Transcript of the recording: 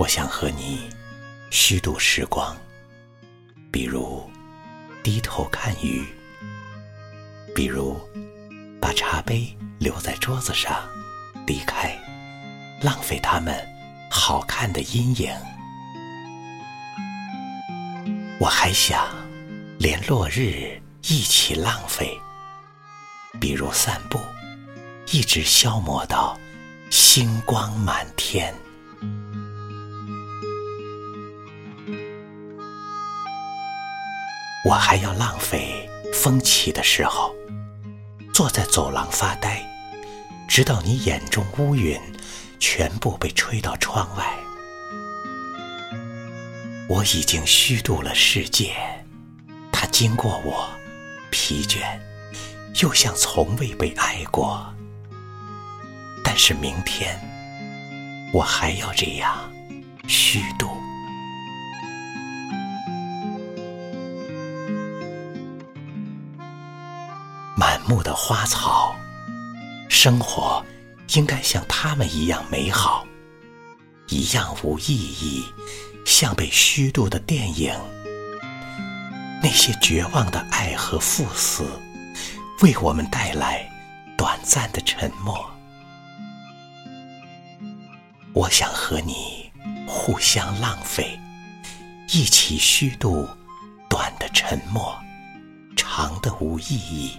我想和你虚度时光，比如低头看鱼，比如把茶杯留在桌子上，离开，浪费它们好看的阴影。我还想连落日一起浪费，比如散步，一直消磨到星光满天。我还要浪费风起的时候，坐在走廊发呆，直到你眼中乌云全部被吹到窗外。我已经虚度了世界，它经过我，疲倦，又像从未被爱过。但是明天，我还要这样虚度。目的花草，生活应该像他们一样美好，一样无意义，像被虚度的电影。那些绝望的爱和赴死，为我们带来短暂的沉默。我想和你互相浪费，一起虚度短的沉默，长的无意义。